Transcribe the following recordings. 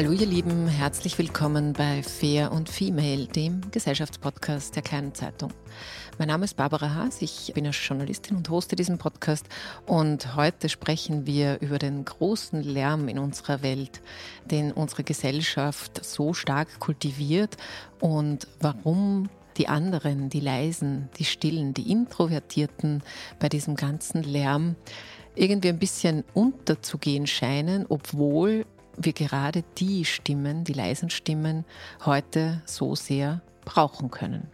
Hallo ihr Lieben, herzlich willkommen bei Fair und Female, dem Gesellschaftspodcast der kleinen Zeitung. Mein Name ist Barbara Haas, ich bin Journalistin und hoste diesen Podcast. Und heute sprechen wir über den großen Lärm in unserer Welt, den unsere Gesellschaft so stark kultiviert und warum die anderen, die leisen, die stillen, die introvertierten bei diesem ganzen Lärm irgendwie ein bisschen unterzugehen scheinen, obwohl wir gerade die Stimmen, die leisen Stimmen heute so sehr brauchen können.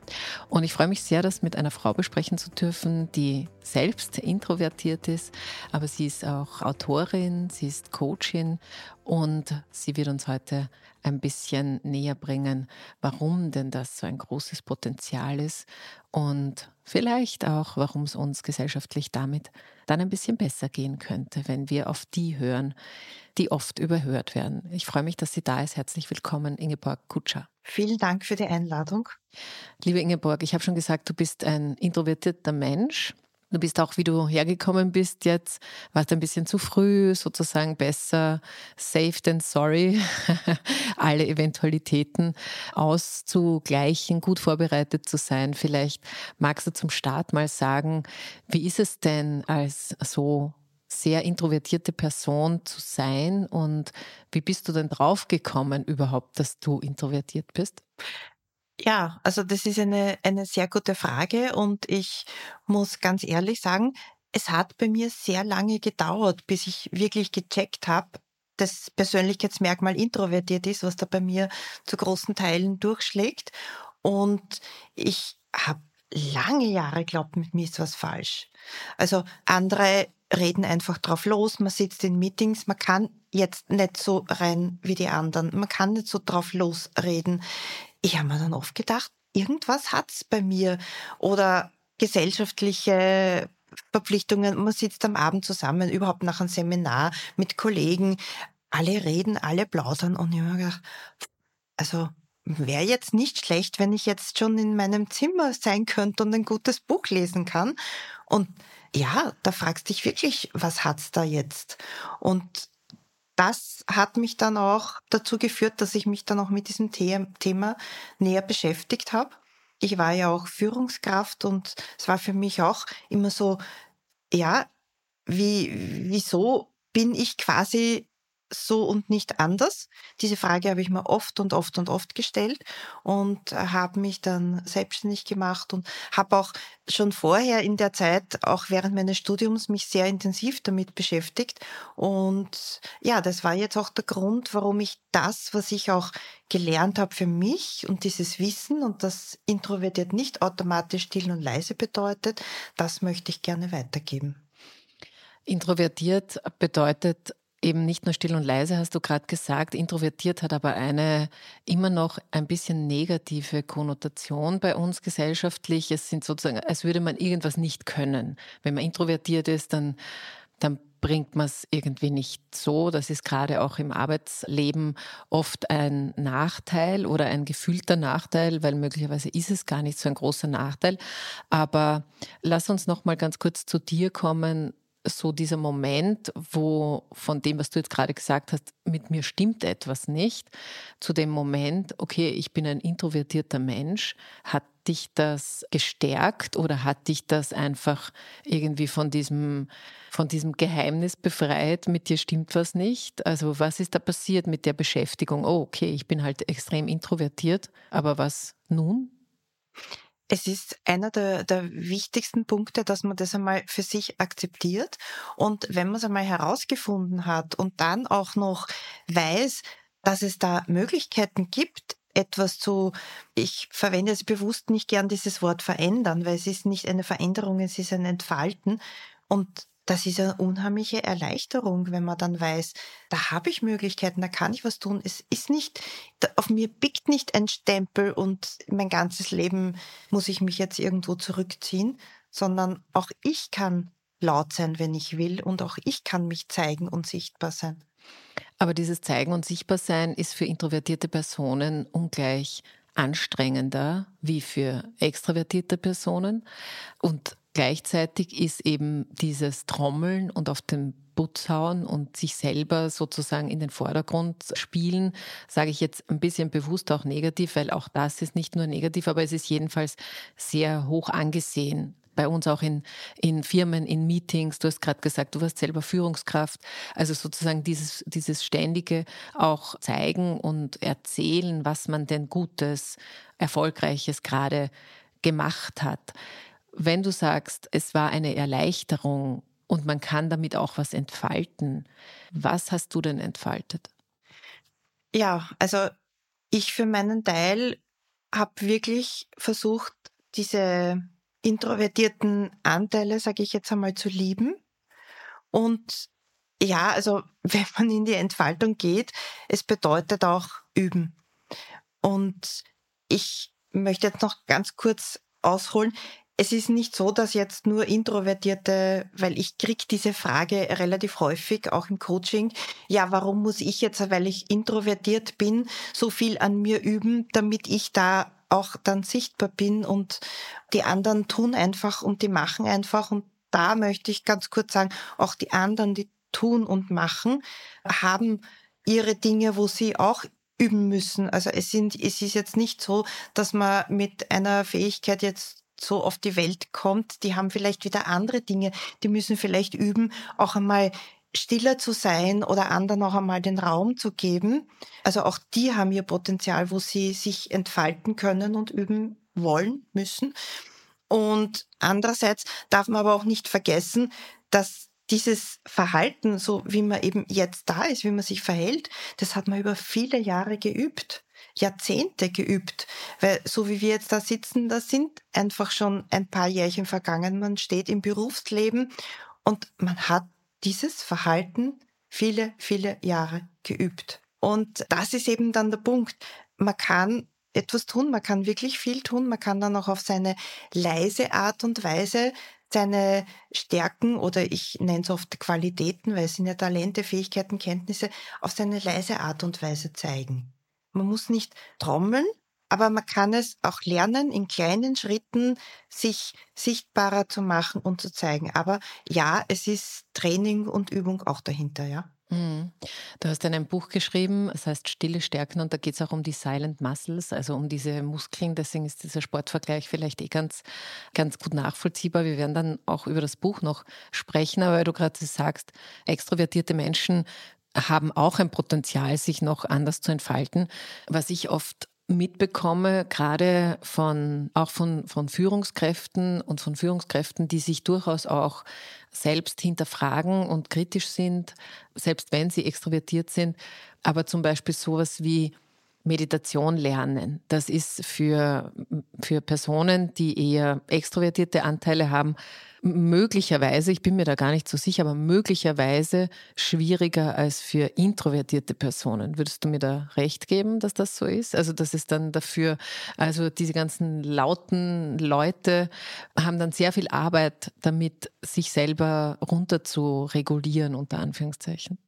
Und ich freue mich sehr, das mit einer Frau besprechen zu dürfen, die selbst introvertiert ist, aber sie ist auch Autorin, sie ist Coachin und sie wird uns heute ein bisschen näher bringen, warum denn das so ein großes Potenzial ist und vielleicht auch, warum es uns gesellschaftlich damit dann ein bisschen besser gehen könnte, wenn wir auf die hören, die oft überhört werden. Ich freue mich, dass sie da ist. Herzlich willkommen, Ingeborg Kutscher. Vielen Dank für die Einladung. Liebe Ingeborg, ich habe schon gesagt, du bist ein introvertierter Mensch. Du bist auch, wie du hergekommen bist jetzt, warst ein bisschen zu früh, sozusagen besser safe than sorry, alle Eventualitäten auszugleichen, gut vorbereitet zu sein. Vielleicht magst du zum Start mal sagen, wie ist es denn als so sehr introvertierte Person zu sein und wie bist du denn draufgekommen überhaupt, dass du introvertiert bist? Ja, also das ist eine, eine sehr gute Frage und ich muss ganz ehrlich sagen, es hat bei mir sehr lange gedauert, bis ich wirklich gecheckt habe, dass Persönlichkeitsmerkmal introvertiert ist, was da bei mir zu großen Teilen durchschlägt. Und ich habe lange Jahre glaubt, mit mir ist was falsch. Also andere reden einfach drauf los, man sitzt in Meetings, man kann jetzt nicht so rein wie die anderen, man kann nicht so drauf losreden. Ich habe mir dann oft gedacht, irgendwas hat's bei mir. Oder gesellschaftliche Verpflichtungen, man sitzt am Abend zusammen, überhaupt nach einem Seminar mit Kollegen, alle reden, alle plaudern. Und ich habe mir gedacht, also wäre jetzt nicht schlecht, wenn ich jetzt schon in meinem Zimmer sein könnte und ein gutes Buch lesen kann. Und ja, da fragst dich wirklich, was hat's da jetzt? Und das hat mich dann auch dazu geführt, dass ich mich dann auch mit diesem Thema näher beschäftigt habe. Ich war ja auch Führungskraft und es war für mich auch immer so, ja, wie, wieso bin ich quasi so und nicht anders? Diese Frage habe ich mir oft und oft und oft gestellt und habe mich dann selbstständig gemacht und habe auch schon vorher in der Zeit, auch während meines Studiums, mich sehr intensiv damit beschäftigt. Und ja, das war jetzt auch der Grund, warum ich das, was ich auch gelernt habe für mich und dieses Wissen und das introvertiert nicht automatisch still und leise bedeutet, das möchte ich gerne weitergeben. Introvertiert bedeutet eben nicht nur still und leise, hast du gerade gesagt. Introvertiert hat aber eine immer noch ein bisschen negative Konnotation bei uns gesellschaftlich. Es sind sozusagen, als würde man irgendwas nicht können. Wenn man introvertiert ist, dann, dann bringt man es irgendwie nicht so. Das ist gerade auch im Arbeitsleben oft ein Nachteil oder ein gefühlter Nachteil, weil möglicherweise ist es gar nicht so ein großer Nachteil. Aber lass uns noch mal ganz kurz zu dir kommen so dieser Moment, wo von dem, was du jetzt gerade gesagt hast, mit mir stimmt etwas nicht, zu dem Moment, okay, ich bin ein introvertierter Mensch, hat dich das gestärkt oder hat dich das einfach irgendwie von diesem, von diesem Geheimnis befreit, mit dir stimmt was nicht? Also was ist da passiert mit der Beschäftigung? Oh, okay, ich bin halt extrem introvertiert, aber was nun? Es ist einer der, der wichtigsten Punkte, dass man das einmal für sich akzeptiert. Und wenn man es einmal herausgefunden hat und dann auch noch weiß, dass es da Möglichkeiten gibt, etwas zu, ich verwende es bewusst nicht gern dieses Wort verändern, weil es ist nicht eine Veränderung, es ist ein Entfalten. Und das ist eine unheimliche Erleichterung, wenn man dann weiß, da habe ich Möglichkeiten, da kann ich was tun. Es ist nicht, auf mir biegt nicht ein Stempel und mein ganzes Leben muss ich mich jetzt irgendwo zurückziehen, sondern auch ich kann laut sein, wenn ich will und auch ich kann mich zeigen und sichtbar sein. Aber dieses Zeigen und Sichtbarsein ist für introvertierte Personen ungleich anstrengender wie für extravertierte Personen. Und Gleichzeitig ist eben dieses Trommeln und auf den Putz hauen und sich selber sozusagen in den Vordergrund spielen, sage ich jetzt ein bisschen bewusst auch negativ, weil auch das ist nicht nur negativ, aber es ist jedenfalls sehr hoch angesehen bei uns auch in, in Firmen, in Meetings. Du hast gerade gesagt, du warst selber Führungskraft. Also sozusagen dieses, dieses ständige auch zeigen und erzählen, was man denn Gutes, Erfolgreiches gerade gemacht hat. Wenn du sagst, es war eine Erleichterung und man kann damit auch was entfalten, was hast du denn entfaltet? Ja, also ich für meinen Teil habe wirklich versucht, diese introvertierten Anteile, sage ich jetzt einmal, zu lieben. Und ja, also wenn man in die Entfaltung geht, es bedeutet auch üben. Und ich möchte jetzt noch ganz kurz ausholen. Es ist nicht so, dass jetzt nur Introvertierte, weil ich krieg diese Frage relativ häufig, auch im Coaching, ja, warum muss ich jetzt, weil ich introvertiert bin, so viel an mir üben, damit ich da auch dann sichtbar bin und die anderen tun einfach und die machen einfach. Und da möchte ich ganz kurz sagen, auch die anderen, die tun und machen, haben ihre Dinge, wo sie auch üben müssen. Also es sind, es ist jetzt nicht so, dass man mit einer Fähigkeit jetzt so auf die Welt kommt, die haben vielleicht wieder andere Dinge, die müssen vielleicht üben, auch einmal stiller zu sein oder anderen auch einmal den Raum zu geben. Also auch die haben ihr Potenzial, wo sie sich entfalten können und üben wollen, müssen. Und andererseits darf man aber auch nicht vergessen, dass dieses Verhalten, so wie man eben jetzt da ist, wie man sich verhält, das hat man über viele Jahre geübt. Jahrzehnte geübt. Weil so wie wir jetzt da sitzen, da sind einfach schon ein paar Jährchen vergangen. Man steht im Berufsleben und man hat dieses Verhalten viele, viele Jahre geübt. Und das ist eben dann der Punkt. Man kann etwas tun, man kann wirklich viel tun, man kann dann auch auf seine leise Art und Weise seine Stärken oder ich nenne es oft Qualitäten, weil es sind ja Talente, Fähigkeiten, Kenntnisse, auf seine leise Art und Weise zeigen. Man muss nicht trommeln, aber man kann es auch lernen, in kleinen Schritten sich sichtbarer zu machen und zu zeigen. Aber ja, es ist Training und Übung auch dahinter, ja. Mhm. Du hast in einem Buch geschrieben, das heißt Stille Stärken und da geht es auch um die Silent Muscles, also um diese Muskeln. Deswegen ist dieser Sportvergleich vielleicht eh ganz, ganz gut nachvollziehbar. Wir werden dann auch über das Buch noch sprechen, aber weil du gerade sagst, extrovertierte Menschen haben auch ein Potenzial, sich noch anders zu entfalten. Was ich oft mitbekomme, gerade von, auch von, von Führungskräften und von Führungskräften, die sich durchaus auch selbst hinterfragen und kritisch sind, selbst wenn sie extrovertiert sind, aber zum Beispiel sowas wie Meditation lernen. Das ist für, für Personen, die eher extrovertierte Anteile haben, möglicherweise, ich bin mir da gar nicht so sicher, aber möglicherweise schwieriger als für introvertierte Personen. Würdest du mir da recht geben, dass das so ist? Also, dass es dann dafür, also diese ganzen lauten Leute haben dann sehr viel Arbeit damit, sich selber runter zu regulieren, unter Anführungszeichen.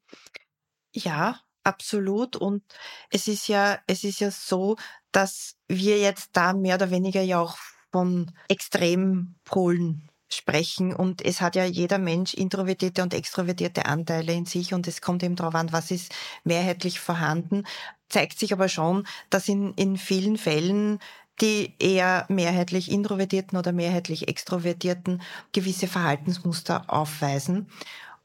Ja, Absolut. Und es ist ja, es ist ja so, dass wir jetzt da mehr oder weniger ja auch von Extrempolen sprechen und es hat ja jeder Mensch introvertierte und extrovertierte Anteile in sich und es kommt eben darauf an, was ist mehrheitlich vorhanden. Zeigt sich aber schon, dass in, in vielen Fällen die eher mehrheitlich introvertierten oder mehrheitlich extrovertierten gewisse Verhaltensmuster aufweisen.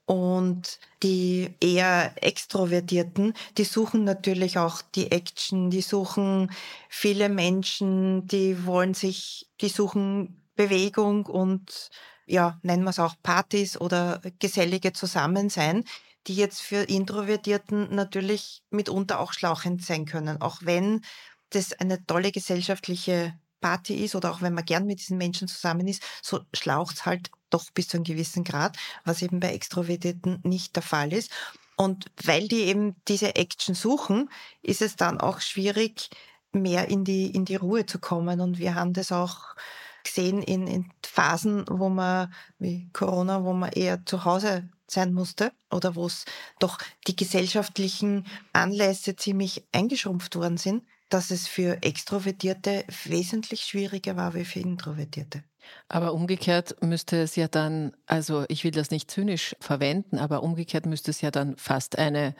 Und die eher Extrovertierten, die suchen natürlich auch die Action, die suchen viele Menschen, die wollen sich, die suchen Bewegung und ja, nennen wir es auch Partys oder gesellige Zusammensein, die jetzt für Introvertierten natürlich mitunter auch schlauchend sein können. Auch wenn das eine tolle gesellschaftliche Party ist oder auch wenn man gern mit diesen Menschen zusammen ist, so schlaucht's halt doch bis zu einem gewissen Grad, was eben bei Extrovertierten nicht der Fall ist. Und weil die eben diese Action suchen, ist es dann auch schwierig, mehr in die, in die Ruhe zu kommen. Und wir haben das auch gesehen in, in Phasen, wo man, wie Corona, wo man eher zu Hause sein musste oder wo es doch die gesellschaftlichen Anlässe ziemlich eingeschrumpft worden sind dass es für Extrovertierte wesentlich schwieriger war wie für Introvertierte. Aber umgekehrt müsste es ja dann, also ich will das nicht zynisch verwenden, aber umgekehrt müsste es ja dann fast eine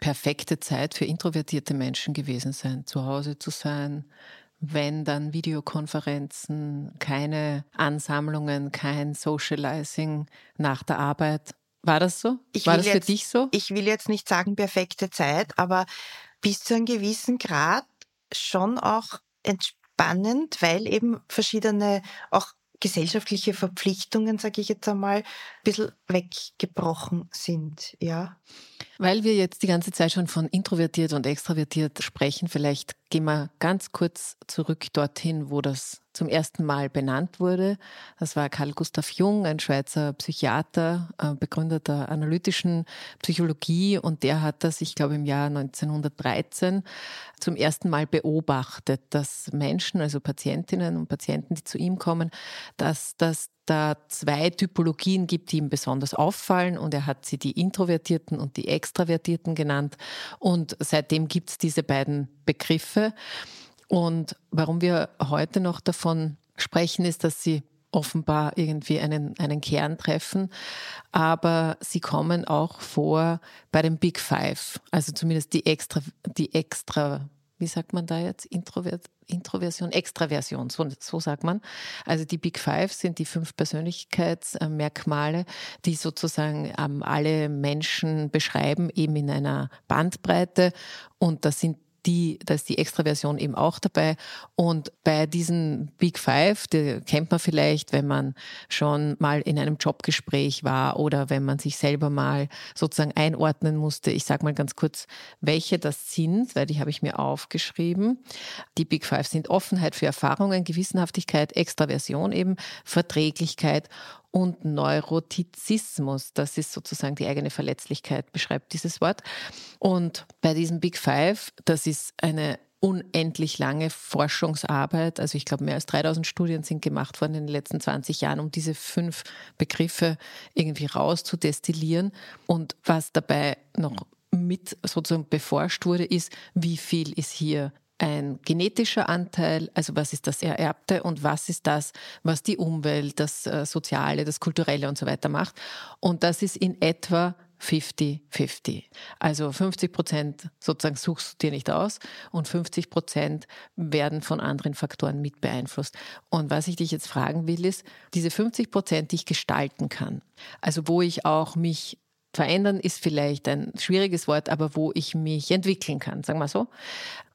perfekte Zeit für introvertierte Menschen gewesen sein, zu Hause zu sein, wenn dann Videokonferenzen, keine Ansammlungen, kein Socializing nach der Arbeit. War das so? Ich War das jetzt, für dich so? Ich will jetzt nicht sagen perfekte Zeit, aber bis zu einem gewissen Grad schon auch entspannend, weil eben verschiedene auch gesellschaftliche Verpflichtungen, sage ich jetzt einmal, ein bisschen weggebrochen sind, ja. Weil wir jetzt die ganze Zeit schon von introvertiert und extravertiert sprechen, vielleicht gehen wir ganz kurz zurück dorthin, wo das zum ersten Mal benannt wurde. Das war Carl Gustav Jung, ein Schweizer Psychiater, äh, Begründer der analytischen Psychologie. Und der hat das, ich glaube im Jahr 1913, zum ersten Mal beobachtet, dass Menschen, also Patientinnen und Patienten, die zu ihm kommen, dass das da zwei Typologien gibt, die ihm besonders auffallen. Und er hat sie die Introvertierten und die Extravertierten genannt. Und seitdem gibt es diese beiden Begriffe und warum wir heute noch davon sprechen, ist, dass sie offenbar irgendwie einen, einen Kern treffen, aber sie kommen auch vor bei den Big Five, also zumindest die extra, die extra wie sagt man da jetzt, Introvert, Introversion, Extraversion, so, so sagt man. Also die Big Five sind die fünf Persönlichkeitsmerkmale, die sozusagen ähm, alle Menschen beschreiben, eben in einer Bandbreite. Und das sind die, da ist die Extraversion eben auch dabei. Und bei diesen Big Five, die kennt man vielleicht, wenn man schon mal in einem Jobgespräch war oder wenn man sich selber mal sozusagen einordnen musste. Ich sage mal ganz kurz, welche das sind, weil die habe ich mir aufgeschrieben. Die Big Five sind Offenheit für Erfahrungen, Gewissenhaftigkeit, Extraversion eben, Verträglichkeit und Neurotizismus. Das ist sozusagen die eigene Verletzlichkeit, beschreibt dieses Wort. Und bei diesem Big Five, das ist eine unendlich lange Forschungsarbeit. Also ich glaube, mehr als 3000 Studien sind gemacht worden in den letzten 20 Jahren, um diese fünf Begriffe irgendwie rauszudestillieren. Und was dabei noch mit sozusagen beforscht wurde, ist, wie viel ist hier ein genetischer Anteil, also was ist das Ererbte und was ist das, was die Umwelt, das äh, Soziale, das Kulturelle und so weiter macht. Und das ist in etwa 50-50. Also 50 Prozent sozusagen suchst du dir nicht aus und 50 Prozent werden von anderen Faktoren mit beeinflusst. Und was ich dich jetzt fragen will, ist, diese 50 Prozent, die ich gestalten kann, also wo ich auch mich verändern ist vielleicht ein schwieriges Wort, aber wo ich mich entwickeln kann, sagen wir so.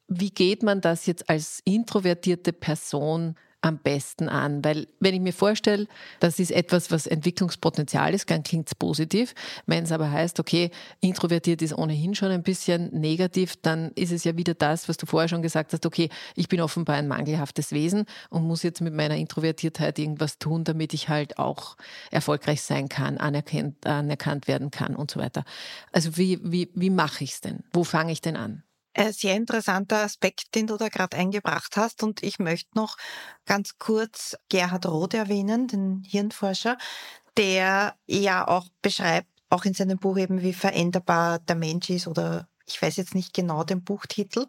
Wie geht man das jetzt als introvertierte Person am besten an? Weil wenn ich mir vorstelle, das ist etwas, was Entwicklungspotenzial ist, dann klingt es positiv. Wenn es aber heißt, okay, introvertiert ist ohnehin schon ein bisschen negativ, dann ist es ja wieder das, was du vorher schon gesagt hast, okay, ich bin offenbar ein mangelhaftes Wesen und muss jetzt mit meiner Introvertiertheit irgendwas tun, damit ich halt auch erfolgreich sein kann, anerkannt, anerkannt werden kann und so weiter. Also wie, wie, wie mache ich es denn? Wo fange ich denn an? Ein sehr interessanter Aspekt, den du da gerade eingebracht hast. Und ich möchte noch ganz kurz Gerhard Roth erwähnen, den Hirnforscher, der ja auch beschreibt, auch in seinem Buch eben, wie veränderbar der Mensch ist oder ich weiß jetzt nicht genau den Buchtitel.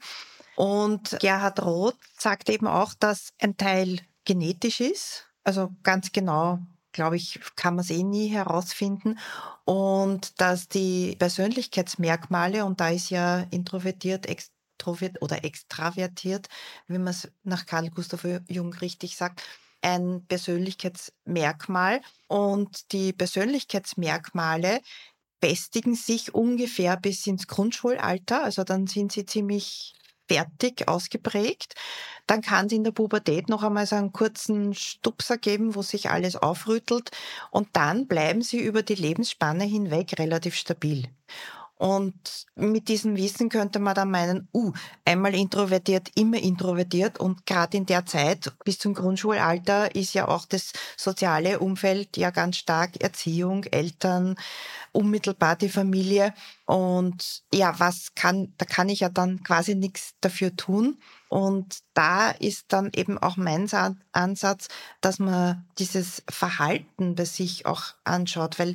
Und Gerhard Roth sagt eben auch, dass ein Teil genetisch ist, also ganz genau glaube ich, kann man es eh nie herausfinden. Und dass die Persönlichkeitsmerkmale, und da ist ja introvertiert, extrovertiert oder extravertiert, wie man es nach Karl Gustav Jung richtig sagt, ein Persönlichkeitsmerkmal. Und die Persönlichkeitsmerkmale festigen sich ungefähr bis ins Grundschulalter. Also dann sind sie ziemlich fertig ausgeprägt. Dann kann es in der Pubertät noch einmal so einen kurzen Stupser geben, wo sich alles aufrüttelt. Und dann bleiben sie über die Lebensspanne hinweg relativ stabil. Und mit diesem Wissen könnte man dann meinen, uh, einmal introvertiert, immer introvertiert. Und gerade in der Zeit bis zum Grundschulalter ist ja auch das soziale Umfeld ja ganz stark Erziehung, Eltern, unmittelbar die Familie. Und ja, was kann, da kann ich ja dann quasi nichts dafür tun. Und da ist dann eben auch mein Ansatz, dass man dieses Verhalten bei sich auch anschaut, weil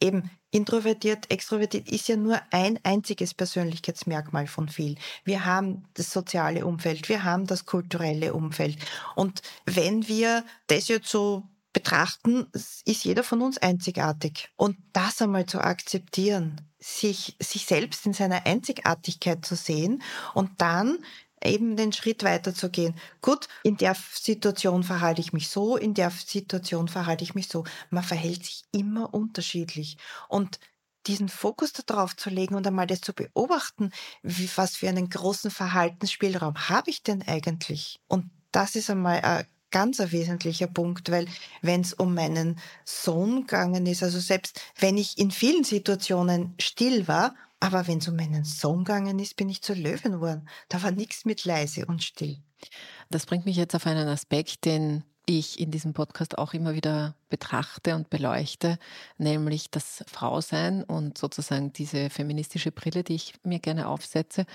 eben introvertiert, extrovertiert ist ja nur ein einziges Persönlichkeitsmerkmal von vielen. Wir haben das soziale Umfeld, wir haben das kulturelle Umfeld. Und wenn wir das jetzt so betrachten, ist jeder von uns einzigartig. Und das einmal zu akzeptieren, sich, sich selbst in seiner Einzigartigkeit zu sehen und dann eben den Schritt weiterzugehen. Gut, in der Situation verhalte ich mich so, in der Situation verhalte ich mich so. Man verhält sich immer unterschiedlich. Und diesen Fokus darauf zu legen und einmal das zu beobachten, wie, was für einen großen Verhaltensspielraum habe ich denn eigentlich? Und das ist einmal ein ganz ein wesentlicher Punkt, weil wenn es um meinen Sohn gegangen ist, also selbst wenn ich in vielen Situationen still war, aber wenn es um meinen Sohn gegangen ist, bin ich zur Löwen geworden. Da war nichts mit leise und still. Das bringt mich jetzt auf einen Aspekt, den ich in diesem Podcast auch immer wieder betrachte und beleuchte, nämlich das Frausein und sozusagen diese feministische Brille, die ich mir gerne aufsetze.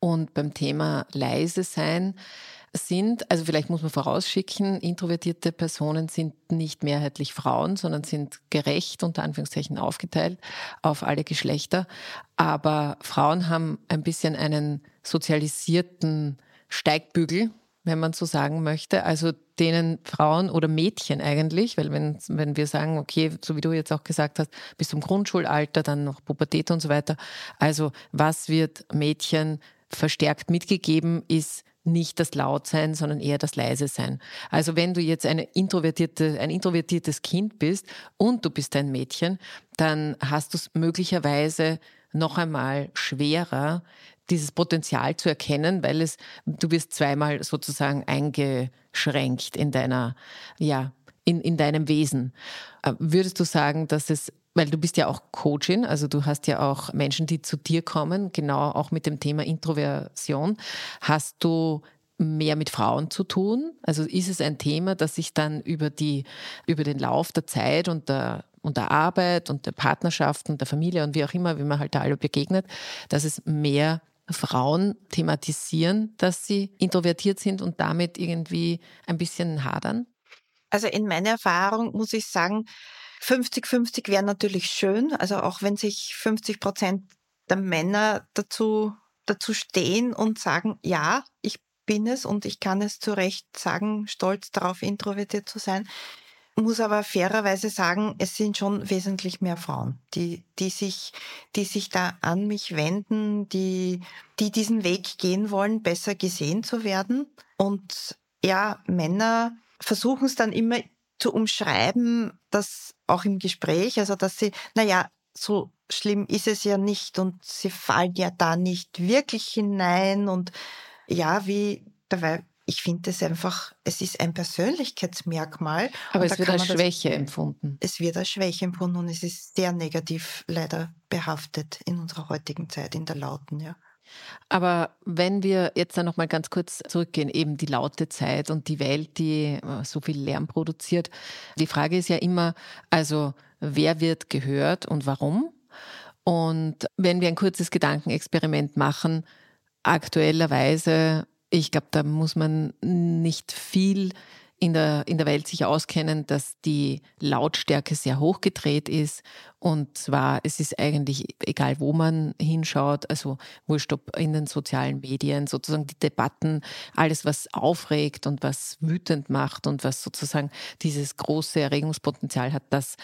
Und beim Thema leise sein sind, also vielleicht muss man vorausschicken, introvertierte Personen sind nicht mehrheitlich Frauen, sondern sind gerecht unter Anführungszeichen aufgeteilt auf alle Geschlechter. Aber Frauen haben ein bisschen einen sozialisierten Steigbügel, wenn man so sagen möchte. Also denen Frauen oder Mädchen eigentlich, weil wenn, wenn wir sagen, okay, so wie du jetzt auch gesagt hast, bis zum Grundschulalter, dann noch Pubertät und so weiter. Also was wird Mädchen verstärkt mitgegeben, ist nicht das Lautsein, sondern eher das Leise sein. Also wenn du jetzt eine introvertierte, ein introvertiertes Kind bist und du bist ein Mädchen, dann hast du es möglicherweise noch einmal schwerer, dieses Potenzial zu erkennen, weil es, du wirst zweimal sozusagen eingeschränkt in deiner, ja, in, in deinem Wesen. Äh, würdest du sagen, dass es weil du bist ja auch Coachin, also du hast ja auch Menschen, die zu dir kommen, genau auch mit dem Thema Introversion. Hast du mehr mit Frauen zu tun? Also ist es ein Thema, das sich dann über die, über den Lauf der Zeit und der, und der Arbeit und der Partnerschaft und der Familie und wie auch immer, wie man halt da alle begegnet, dass es mehr Frauen thematisieren, dass sie introvertiert sind und damit irgendwie ein bisschen hadern? Also in meiner Erfahrung muss ich sagen, 50-50 wäre natürlich schön, also auch wenn sich 50 Prozent der Männer dazu, dazu stehen und sagen, ja, ich bin es und ich kann es zu Recht sagen, stolz darauf, introvertiert zu sein. Muss aber fairerweise sagen, es sind schon wesentlich mehr Frauen, die, die sich, die sich da an mich wenden, die, die diesen Weg gehen wollen, besser gesehen zu werden. Und ja, Männer versuchen es dann immer zu umschreiben, dass auch im Gespräch, also dass sie, naja, so schlimm ist es ja nicht und sie fallen ja da nicht wirklich hinein und ja, wie dabei, ich finde es einfach, es ist ein Persönlichkeitsmerkmal. Aber es wird als Schwäche das, empfunden. Es wird als Schwäche empfunden und es ist sehr negativ leider behaftet in unserer heutigen Zeit, in der Lauten, ja. Aber wenn wir jetzt dann nochmal ganz kurz zurückgehen, eben die laute Zeit und die Welt, die äh, so viel Lärm produziert. Die Frage ist ja immer, also wer wird gehört und warum? Und wenn wir ein kurzes Gedankenexperiment machen, aktuellerweise, ich glaube, da muss man nicht viel in der, in der Welt sich auskennen, dass die Lautstärke sehr hoch gedreht ist. Und zwar, es ist eigentlich egal, wo man hinschaut, also wurscht ob in den sozialen Medien, sozusagen die Debatten, alles, was aufregt und was wütend macht und was sozusagen dieses große Erregungspotenzial hat, das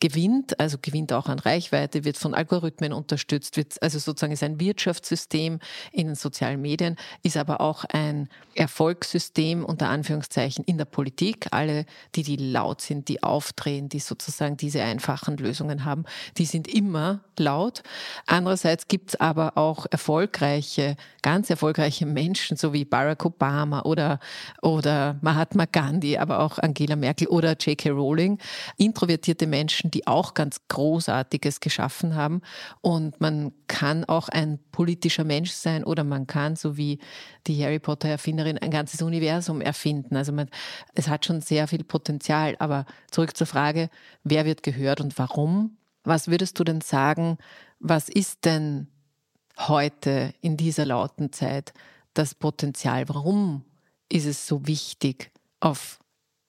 gewinnt, also gewinnt auch an Reichweite, wird von Algorithmen unterstützt, wird also sozusagen ist ein Wirtschaftssystem in den sozialen Medien, ist aber auch ein Erfolgssystem unter Anführungszeichen in der Politik. Alle, die die laut sind, die aufdrehen, die sozusagen diese einfachen Lösungen haben, die sind immer laut. Andererseits gibt es aber auch erfolgreiche, ganz erfolgreiche Menschen, so wie Barack Obama oder, oder Mahatma Gandhi, aber auch Angela Merkel oder J.K. Rowling, introvertierte Menschen, Menschen, die auch ganz Großartiges geschaffen haben. Und man kann auch ein politischer Mensch sein oder man kann, so wie die Harry Potter-Erfinderin, ein ganzes Universum erfinden. Also man, es hat schon sehr viel Potenzial. Aber zurück zur Frage, wer wird gehört und warum? Was würdest du denn sagen, was ist denn heute in dieser lauten Zeit das Potenzial? Warum ist es so wichtig, auf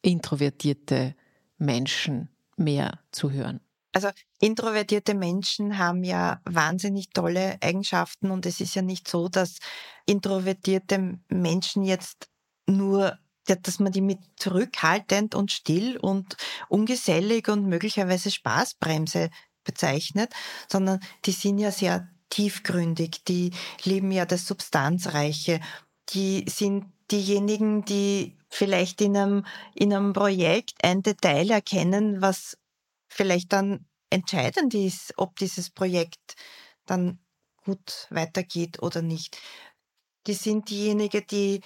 introvertierte Menschen mehr zu hören? Also introvertierte Menschen haben ja wahnsinnig tolle Eigenschaften und es ist ja nicht so, dass introvertierte Menschen jetzt nur dass man die mit zurückhaltend und still und ungesellig und möglicherweise Spaßbremse bezeichnet, sondern die sind ja sehr tiefgründig, die lieben ja das Substanzreiche, die sind diejenigen, die vielleicht in einem, in einem Projekt ein Detail erkennen, was vielleicht dann entscheidend ist, ob dieses Projekt dann gut weitergeht oder nicht. Die sind diejenigen, die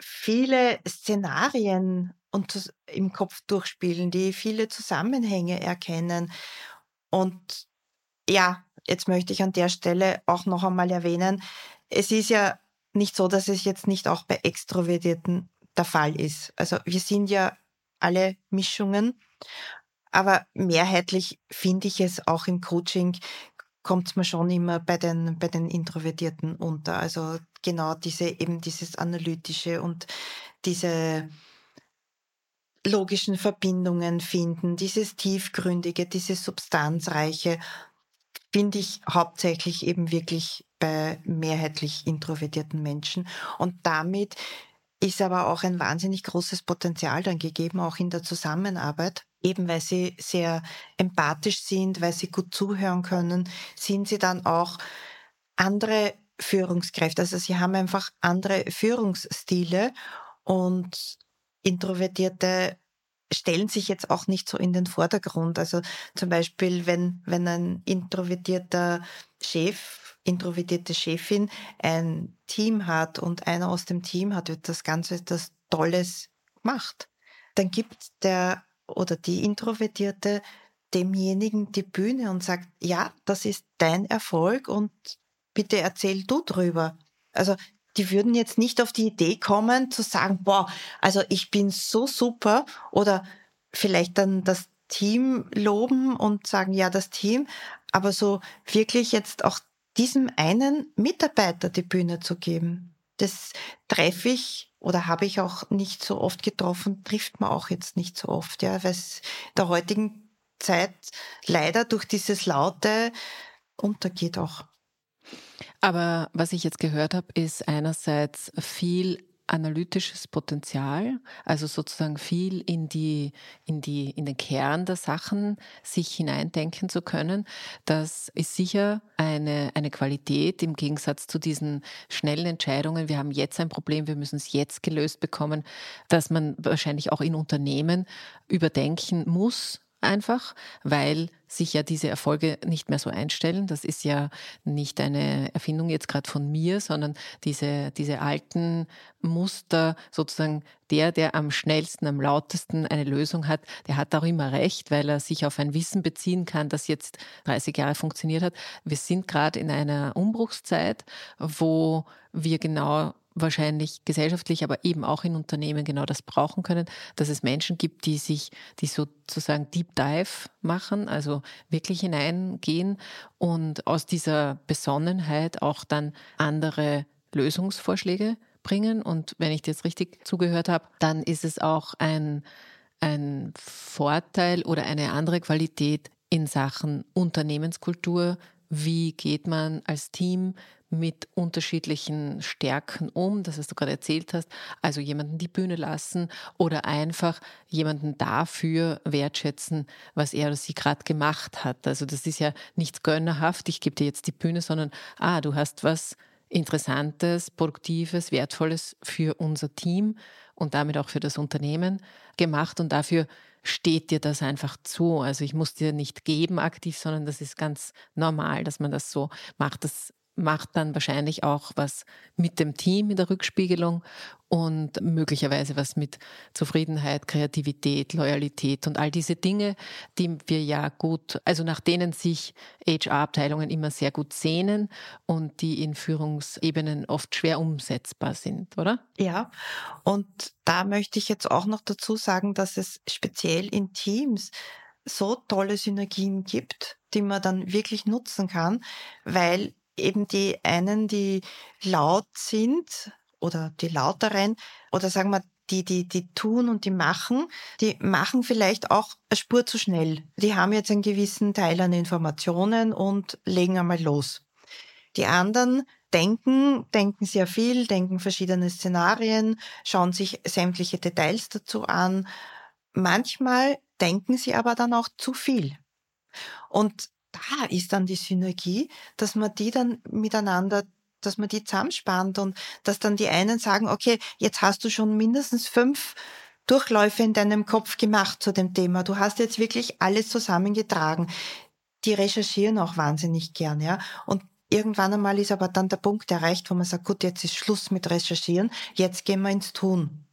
viele Szenarien und im Kopf durchspielen, die viele Zusammenhänge erkennen. Und ja, jetzt möchte ich an der Stelle auch noch einmal erwähnen, es ist ja nicht so, dass es jetzt nicht auch bei Extrovertierten der Fall ist. Also wir sind ja alle Mischungen, aber mehrheitlich finde ich es auch im Coaching kommt mir schon immer bei den, bei den Introvertierten unter. Also genau diese, eben dieses Analytische und diese logischen Verbindungen finden, dieses Tiefgründige, dieses Substanzreiche, finde ich hauptsächlich eben wirklich bei mehrheitlich introvertierten Menschen. Und damit ist aber auch ein wahnsinnig großes Potenzial dann gegeben, auch in der Zusammenarbeit. Eben weil sie sehr empathisch sind, weil sie gut zuhören können, sind sie dann auch andere Führungskräfte. Also sie haben einfach andere Führungsstile und Introvertierte stellen sich jetzt auch nicht so in den Vordergrund. Also zum Beispiel, wenn, wenn ein introvertierter Chef introvertierte Chefin ein Team hat und einer aus dem Team hat das Ganze etwas Tolles gemacht, dann gibt der oder die Introvertierte demjenigen die Bühne und sagt, ja, das ist dein Erfolg und bitte erzähl du drüber. Also die würden jetzt nicht auf die Idee kommen zu sagen, boah, also ich bin so super oder vielleicht dann das Team loben und sagen, ja, das Team, aber so wirklich jetzt auch diesem einen Mitarbeiter die Bühne zu geben. Das treffe ich oder habe ich auch nicht so oft getroffen, trifft man auch jetzt nicht so oft, ja, weil es der heutigen Zeit leider durch dieses Laute untergeht auch. Aber was ich jetzt gehört habe, ist einerseits viel analytisches Potenzial, also sozusagen viel in die, in die, in den Kern der Sachen sich hineindenken zu können. Das ist sicher eine, eine Qualität im Gegensatz zu diesen schnellen Entscheidungen. Wir haben jetzt ein Problem, wir müssen es jetzt gelöst bekommen, dass man wahrscheinlich auch in Unternehmen überdenken muss, einfach, weil sich ja diese Erfolge nicht mehr so einstellen. Das ist ja nicht eine Erfindung jetzt gerade von mir, sondern diese, diese alten Muster, sozusagen der, der am schnellsten, am lautesten eine Lösung hat, der hat auch immer recht, weil er sich auf ein Wissen beziehen kann, das jetzt 30 Jahre funktioniert hat. Wir sind gerade in einer Umbruchszeit, wo wir genau wahrscheinlich gesellschaftlich, aber eben auch in Unternehmen genau das brauchen können, dass es Menschen gibt, die sich, die sozusagen Deep Dive machen, also wirklich hineingehen und aus dieser Besonnenheit auch dann andere Lösungsvorschläge bringen. Und wenn ich dir jetzt richtig zugehört habe, dann ist es auch ein, ein Vorteil oder eine andere Qualität in Sachen Unternehmenskultur. Wie geht man als Team mit unterschiedlichen Stärken um, das was du gerade erzählt hast, also jemanden die Bühne lassen oder einfach jemanden dafür wertschätzen, was er oder sie gerade gemacht hat. Also das ist ja nicht gönnerhaft, ich gebe dir jetzt die Bühne, sondern ah, du hast was Interessantes, Produktives, Wertvolles für unser Team und damit auch für das Unternehmen gemacht und dafür steht dir das einfach zu. Also ich muss dir nicht geben aktiv, sondern das ist ganz normal, dass man das so macht. Das macht dann wahrscheinlich auch was mit dem Team in der Rückspiegelung und möglicherweise was mit Zufriedenheit, Kreativität, Loyalität und all diese Dinge, die wir ja gut, also nach denen sich HR-Abteilungen immer sehr gut sehnen und die in Führungsebenen oft schwer umsetzbar sind, oder? Ja, und da möchte ich jetzt auch noch dazu sagen, dass es speziell in Teams so tolle Synergien gibt, die man dann wirklich nutzen kann, weil eben die einen, die laut sind oder die lauteren oder sagen wir die, die, die tun und die machen, die machen vielleicht auch eine Spur zu schnell. Die haben jetzt einen gewissen Teil an Informationen und legen einmal los. Die anderen denken, denken sehr viel, denken verschiedene Szenarien, schauen sich sämtliche Details dazu an. Manchmal denken sie aber dann auch zu viel. Und da ist dann die Synergie, dass man die dann miteinander dass man die zusammenspannt und dass dann die einen sagen, okay, jetzt hast du schon mindestens fünf Durchläufe in deinem Kopf gemacht zu dem Thema. Du hast jetzt wirklich alles zusammengetragen. Die recherchieren auch wahnsinnig gern, ja. Und irgendwann einmal ist aber dann der Punkt erreicht, wo man sagt, gut, jetzt ist Schluss mit Recherchieren, jetzt gehen wir ins Tun.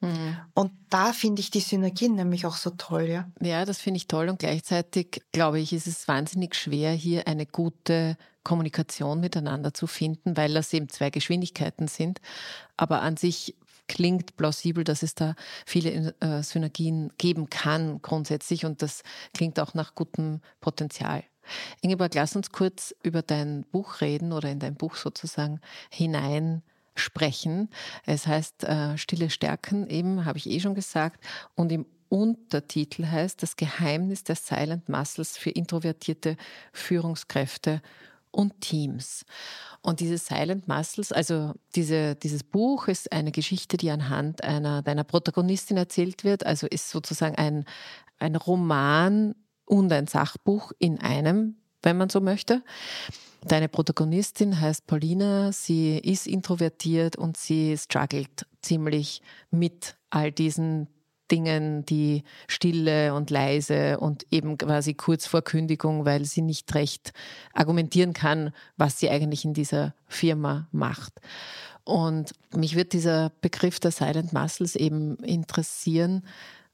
Mhm. Und da finde ich die Synergien nämlich auch so toll, ja. Ja, das finde ich toll und gleichzeitig glaube ich, ist es wahnsinnig schwer, hier eine gute Kommunikation miteinander zu finden, weil das eben zwei Geschwindigkeiten sind. Aber an sich klingt plausibel, dass es da viele äh, Synergien geben kann grundsätzlich und das klingt auch nach gutem Potenzial. Ingeborg, lass uns kurz über dein Buch reden oder in dein Buch sozusagen hinein sprechen. Es heißt äh, Stille Stärken, eben habe ich eh schon gesagt. Und im Untertitel heißt Das Geheimnis der Silent Muscles für introvertierte Führungskräfte und Teams. Und diese Silent Muscles, also diese, dieses Buch ist eine Geschichte, die anhand einer deiner Protagonistin erzählt wird, also ist sozusagen ein, ein Roman und ein Sachbuch in einem, wenn man so möchte. Deine Protagonistin heißt Paulina, sie ist introvertiert und sie struggelt ziemlich mit all diesen Dingen, die stille und leise und eben quasi kurz vor Kündigung, weil sie nicht recht argumentieren kann, was sie eigentlich in dieser Firma macht. Und mich wird dieser Begriff der Silent Muscles eben interessieren.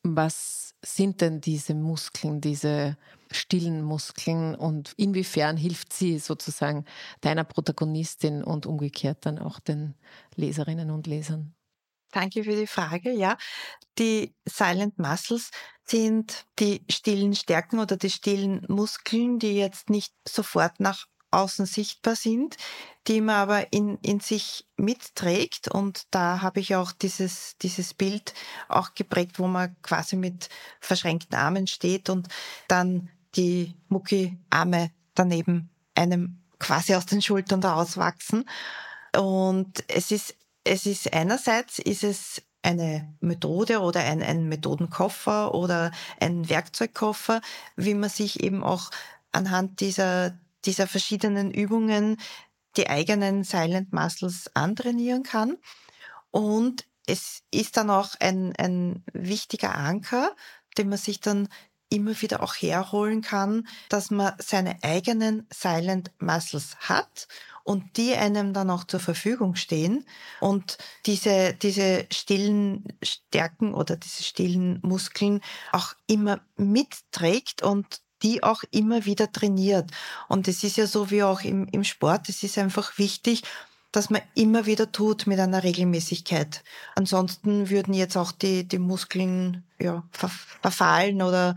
Was sind denn diese Muskeln, diese stillen Muskeln und inwiefern hilft sie sozusagen deiner Protagonistin und umgekehrt dann auch den Leserinnen und Lesern? Danke für die Frage. Ja, die Silent Muscles sind die stillen Stärken oder die stillen Muskeln, die jetzt nicht sofort nach außen sichtbar sind, die man aber in, in sich mitträgt. Und da habe ich auch dieses, dieses Bild auch geprägt, wo man quasi mit verschränkten Armen steht und dann die Mucki-Arme daneben einem quasi aus den Schultern rauswachsen. Und es ist, es ist einerseits ist es eine Methode oder ein, ein Methodenkoffer oder ein Werkzeugkoffer, wie man sich eben auch anhand dieser, dieser verschiedenen Übungen die eigenen Silent Muscles antrainieren kann. Und es ist dann auch ein, ein wichtiger Anker, den man sich dann immer wieder auch herholen kann, dass man seine eigenen Silent Muscles hat und die einem dann auch zur Verfügung stehen und diese, diese stillen Stärken oder diese stillen Muskeln auch immer mitträgt und die auch immer wieder trainiert. Und es ist ja so wie auch im, im Sport, es ist einfach wichtig, dass man immer wieder tut mit einer Regelmäßigkeit. Ansonsten würden jetzt auch die, die Muskeln ja, verfallen oder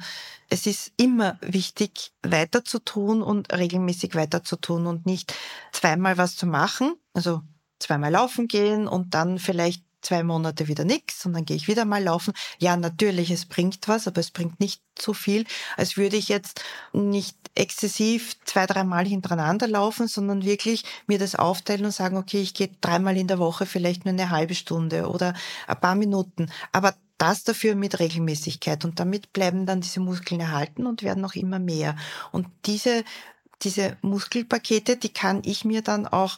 es ist immer wichtig, weiter zu tun und regelmäßig weiter zu tun und nicht zweimal was zu machen, also zweimal laufen gehen und dann vielleicht zwei Monate wieder nichts und dann gehe ich wieder mal laufen. Ja, natürlich, es bringt was, aber es bringt nicht so viel, als würde ich jetzt nicht exzessiv zwei, dreimal hintereinander laufen, sondern wirklich mir das aufteilen und sagen, okay, ich gehe dreimal in der Woche vielleicht nur eine halbe Stunde oder ein paar Minuten. Aber das dafür mit Regelmäßigkeit und damit bleiben dann diese Muskeln erhalten und werden auch immer mehr. Und diese, diese Muskelpakete, die kann ich mir dann auch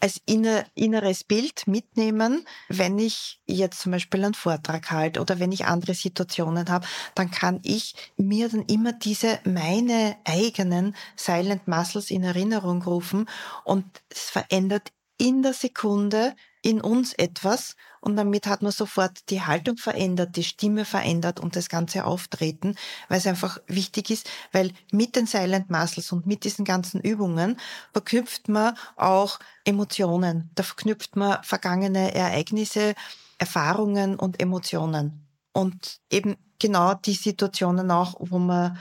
als inner, inneres Bild mitnehmen, wenn ich jetzt zum Beispiel einen Vortrag halte oder wenn ich andere Situationen habe, dann kann ich mir dann immer diese meine eigenen Silent Muscles in Erinnerung rufen und es verändert in der Sekunde in uns etwas und damit hat man sofort die Haltung verändert, die Stimme verändert und das ganze Auftreten, weil es einfach wichtig ist, weil mit den Silent Muscles und mit diesen ganzen Übungen verknüpft man auch Emotionen, da verknüpft man vergangene Ereignisse, Erfahrungen und Emotionen und eben genau die Situationen auch, wo man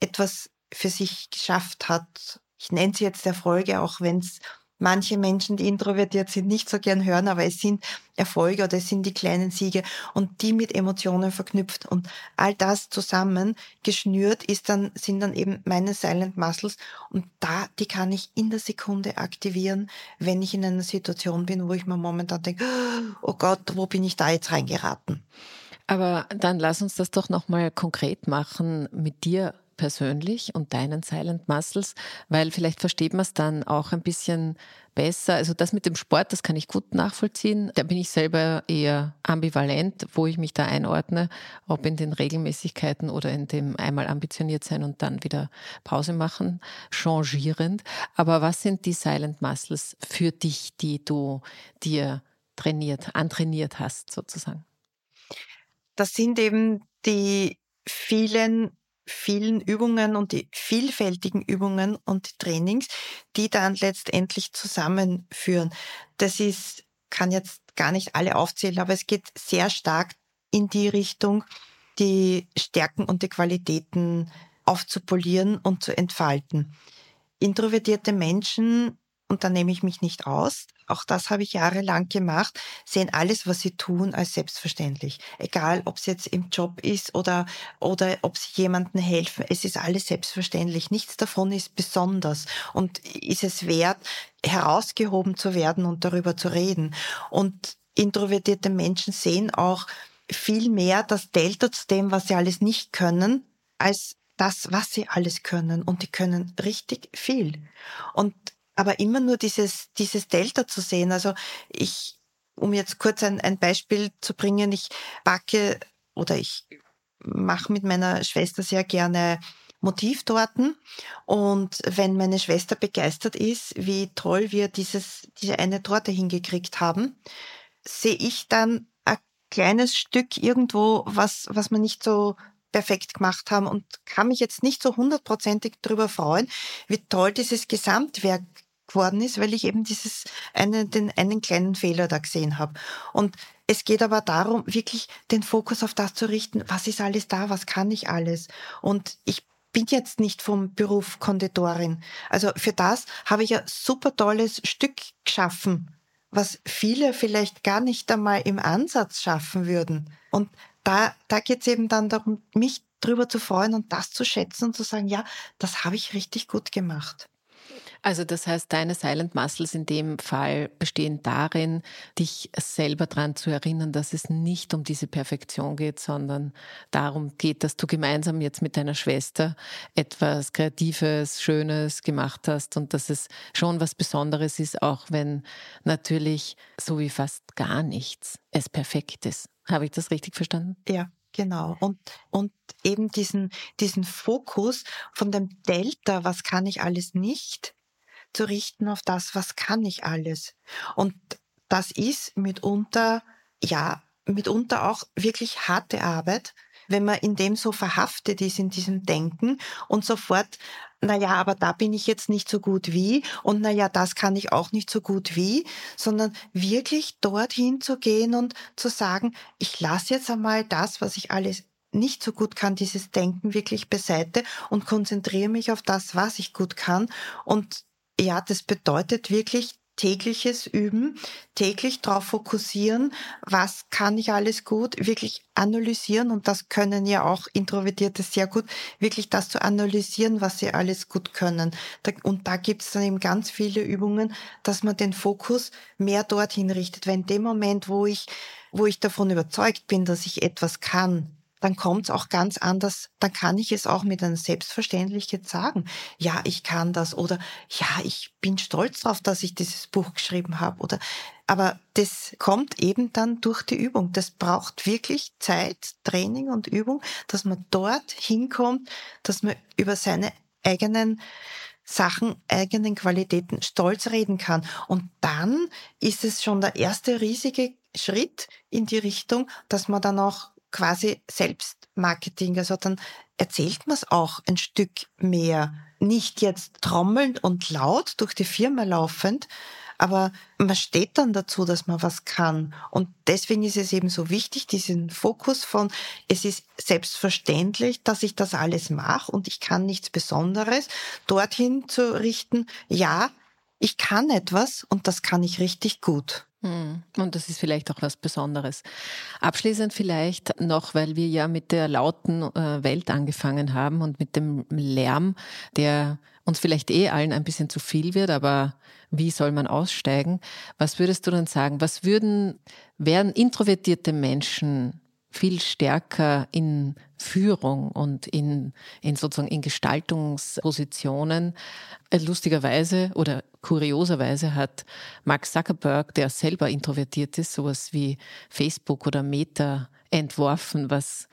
etwas für sich geschafft hat. Ich nenne sie jetzt Erfolge, auch wenn es manche Menschen, die introvertiert sind, nicht so gern hören, aber es sind Erfolge oder es sind die kleinen Siege und die mit Emotionen verknüpft und all das zusammen geschnürt ist dann, sind dann eben meine Silent Muscles und da, die kann ich in der Sekunde aktivieren, wenn ich in einer Situation bin, wo ich mir momentan denke, oh Gott, wo bin ich da jetzt reingeraten? Aber dann lass uns das doch nochmal konkret machen mit dir persönlich und deinen Silent Muscles, weil vielleicht versteht man es dann auch ein bisschen besser. Also das mit dem Sport, das kann ich gut nachvollziehen. Da bin ich selber eher ambivalent, wo ich mich da einordne, ob in den Regelmäßigkeiten oder in dem einmal ambitioniert sein und dann wieder Pause machen, changierend. Aber was sind die Silent Muscles für dich, die du dir trainiert, antrainiert hast sozusagen? Das sind eben die vielen vielen Übungen und die vielfältigen Übungen und Trainings, die dann letztendlich zusammenführen. Das ist, kann jetzt gar nicht alle aufzählen, aber es geht sehr stark in die Richtung, die Stärken und die Qualitäten aufzupolieren und zu entfalten. Introvertierte Menschen und da nehme ich mich nicht aus, auch das habe ich jahrelang gemacht, sehen alles, was sie tun, als selbstverständlich. Egal, ob es jetzt im Job ist oder, oder ob sie jemandem helfen, es ist alles selbstverständlich. Nichts davon ist besonders und ist es wert, herausgehoben zu werden und darüber zu reden. Und introvertierte Menschen sehen auch viel mehr das Delta zu dem, was sie alles nicht können, als das, was sie alles können. Und die können richtig viel. Und aber immer nur dieses, dieses Delta zu sehen. Also ich, um jetzt kurz ein, ein Beispiel zu bringen, ich backe oder ich mache mit meiner Schwester sehr gerne Motivtorten. Und wenn meine Schwester begeistert ist, wie toll wir dieses, diese eine Torte hingekriegt haben, sehe ich dann ein kleines Stück irgendwo, was, was wir nicht so perfekt gemacht haben und kann mich jetzt nicht so hundertprozentig darüber freuen, wie toll dieses Gesamtwerk geworden ist, weil ich eben dieses einen, den einen kleinen Fehler da gesehen habe. Und es geht aber darum, wirklich den Fokus auf das zu richten, was ist alles da, was kann ich alles. Und ich bin jetzt nicht vom Beruf Konditorin. Also für das habe ich ein super tolles Stück geschaffen, was viele vielleicht gar nicht einmal im Ansatz schaffen würden. Und da, da geht es eben dann darum, mich drüber zu freuen und das zu schätzen und zu sagen, ja, das habe ich richtig gut gemacht. Also das heißt, deine Silent Muscles in dem Fall bestehen darin, dich selber daran zu erinnern, dass es nicht um diese Perfektion geht, sondern darum geht, dass du gemeinsam jetzt mit deiner Schwester etwas Kreatives, Schönes gemacht hast und dass es schon was Besonderes ist, auch wenn natürlich so wie fast gar nichts es perfekt ist. Habe ich das richtig verstanden? Ja. Genau. Und, und eben diesen, diesen Fokus von dem Delta, was kann ich alles nicht, zu richten auf das, was kann ich alles. Und das ist mitunter, ja, mitunter auch wirklich harte Arbeit, wenn man in dem so verhaftet ist, in diesem Denken und sofort, naja, aber da bin ich jetzt nicht so gut wie und naja, das kann ich auch nicht so gut wie, sondern wirklich dorthin zu gehen und zu sagen, ich lasse jetzt einmal das, was ich alles nicht so gut kann, dieses Denken wirklich beiseite und konzentriere mich auf das, was ich gut kann und ja, das bedeutet wirklich tägliches Üben, täglich darauf fokussieren, was kann ich alles gut, wirklich analysieren und das können ja auch Introvertierte sehr gut, wirklich das zu analysieren, was sie alles gut können. Und da gibt es dann eben ganz viele Übungen, dass man den Fokus mehr dorthin richtet, weil in dem Moment, wo ich, wo ich davon überzeugt bin, dass ich etwas kann, dann kommt es auch ganz anders. Dann kann ich es auch mit einer Selbstverständlichkeit sagen. Ja, ich kann das oder ja, ich bin stolz darauf, dass ich dieses Buch geschrieben habe oder aber das kommt eben dann durch die Übung. Das braucht wirklich Zeit, Training und Übung, dass man dort hinkommt, dass man über seine eigenen Sachen, eigenen Qualitäten stolz reden kann. Und dann ist es schon der erste riesige Schritt in die Richtung, dass man dann auch quasi Selbstmarketing. Also dann erzählt man es auch ein Stück mehr. Nicht jetzt trommelnd und laut durch die Firma laufend, aber man steht dann dazu, dass man was kann. Und deswegen ist es eben so wichtig, diesen Fokus von, es ist selbstverständlich, dass ich das alles mache und ich kann nichts Besonderes, dorthin zu richten, ja, ich kann etwas und das kann ich richtig gut. Hm. Und das ist vielleicht auch was Besonderes. Abschließend vielleicht noch, weil wir ja mit der lauten äh, Welt angefangen haben und mit dem Lärm, der uns vielleicht eh allen ein bisschen zu viel wird, aber wie soll man aussteigen? Was würdest du denn sagen? Was würden, wären introvertierte Menschen viel stärker in Führung und in, in sozusagen in Gestaltungspositionen. Äh, lustigerweise oder kurioserweise hat Mark Zuckerberg, der selber introvertiert ist, sowas wie Facebook oder Meta entworfen, was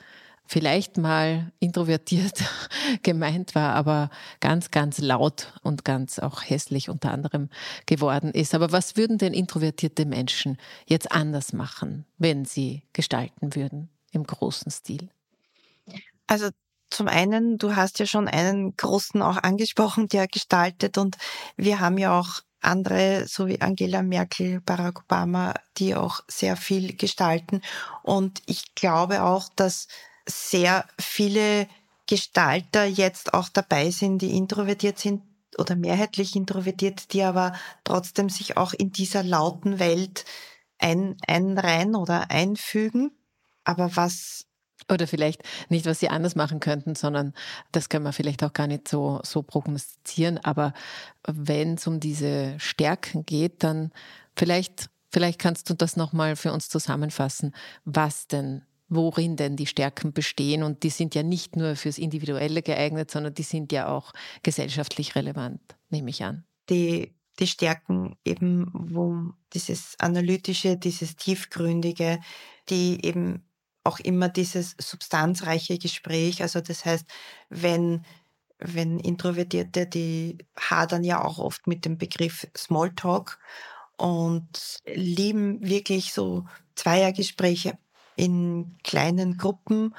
vielleicht mal introvertiert gemeint war, aber ganz, ganz laut und ganz auch hässlich unter anderem geworden ist. Aber was würden denn introvertierte Menschen jetzt anders machen, wenn sie gestalten würden im großen Stil? Also zum einen, du hast ja schon einen großen auch angesprochen, der gestaltet und wir haben ja auch andere, so wie Angela Merkel, Barack Obama, die auch sehr viel gestalten. Und ich glaube auch, dass sehr viele Gestalter jetzt auch dabei sind, die introvertiert sind oder mehrheitlich introvertiert, die aber trotzdem sich auch in dieser lauten Welt ein, einreihen oder einfügen. Aber was oder vielleicht nicht, was sie anders machen könnten, sondern das können wir vielleicht auch gar nicht so, so prognostizieren. Aber wenn es um diese Stärken geht, dann vielleicht, vielleicht kannst du das nochmal für uns zusammenfassen, was denn worin denn die Stärken bestehen. Und die sind ja nicht nur fürs Individuelle geeignet, sondern die sind ja auch gesellschaftlich relevant, nehme ich an. Die, die Stärken eben, wo dieses Analytische, dieses Tiefgründige, die eben auch immer dieses substanzreiche Gespräch, also das heißt, wenn wenn Introvertierte, die hadern ja auch oft mit dem Begriff Smalltalk und lieben wirklich so Zweiergespräche in kleinen Gruppen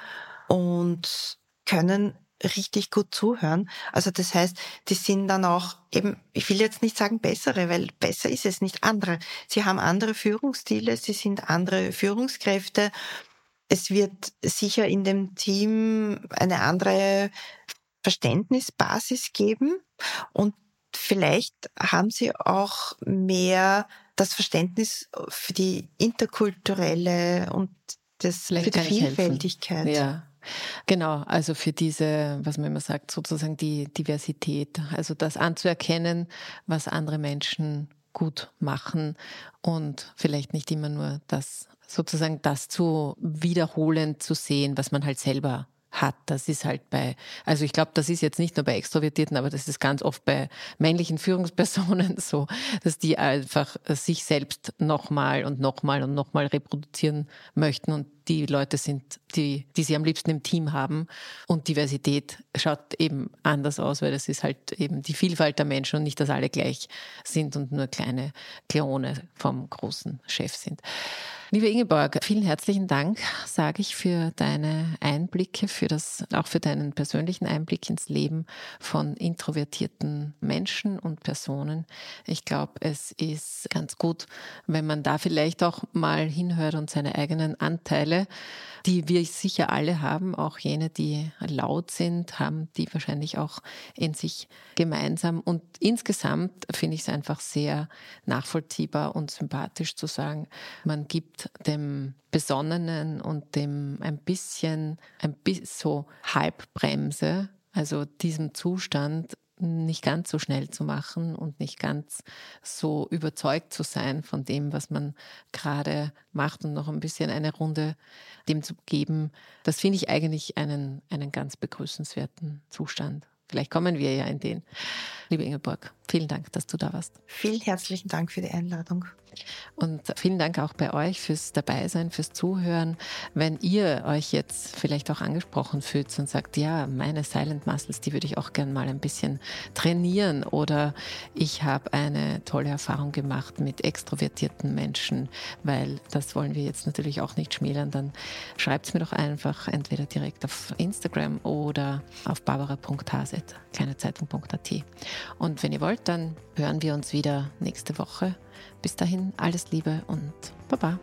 und können richtig gut zuhören. Also das heißt, die sind dann auch eben, ich will jetzt nicht sagen bessere, weil besser ist es nicht andere. Sie haben andere Führungsstile, sie sind andere Führungskräfte. Es wird sicher in dem Team eine andere Verständnisbasis geben und vielleicht haben sie auch mehr das Verständnis für die interkulturelle und das Vielleicht für die Vielfältigkeit. Ja. Genau, also für diese, was man immer sagt, sozusagen die Diversität, also das anzuerkennen, was andere Menschen gut machen und vielleicht nicht immer nur das, sozusagen das zu wiederholen zu sehen, was man halt selber hat. Das ist halt bei, also ich glaube, das ist jetzt nicht nur bei Extrovertierten, aber das ist ganz oft bei männlichen Führungspersonen so, dass die einfach sich selbst nochmal und nochmal und nochmal reproduzieren möchten und die Leute sind, die, die sie am liebsten im Team haben. Und Diversität schaut eben anders aus, weil das ist halt eben die Vielfalt der Menschen und nicht, dass alle gleich sind und nur kleine Klone vom großen Chef sind. Liebe Ingeborg, vielen herzlichen Dank, sage ich, für deine Einblicke, für das, auch für deinen persönlichen Einblick ins Leben von introvertierten Menschen und Personen. Ich glaube, es ist ganz gut, wenn man da vielleicht auch mal hinhört und seine eigenen Anteile, die wir sicher alle haben, auch jene, die laut sind, haben die wahrscheinlich auch in sich gemeinsam. Und insgesamt finde ich es einfach sehr nachvollziehbar und sympathisch zu sagen, man gibt dem Besonnenen und dem ein bisschen, ein bisschen so Halbbremse, also diesem Zustand nicht ganz so schnell zu machen und nicht ganz so überzeugt zu sein von dem, was man gerade macht und noch ein bisschen eine Runde dem zu geben, das finde ich eigentlich einen, einen ganz begrüßenswerten Zustand. Vielleicht kommen wir ja in den. Liebe Ingeborg, vielen Dank, dass du da warst. Vielen herzlichen Dank für die Einladung. Und vielen Dank auch bei euch fürs Dabeisein, fürs Zuhören. Wenn ihr euch jetzt vielleicht auch angesprochen fühlt und sagt, ja, meine Silent Muscles, die würde ich auch gern mal ein bisschen trainieren oder ich habe eine tolle Erfahrung gemacht mit extrovertierten Menschen, weil das wollen wir jetzt natürlich auch nicht schmälern, dann schreibt es mir doch einfach entweder direkt auf Instagram oder auf barbara.haset, kleinezeitung.at. Und wenn ihr wollt, dann hören wir uns wieder nächste Woche. Bis dahin alles Liebe und Baba.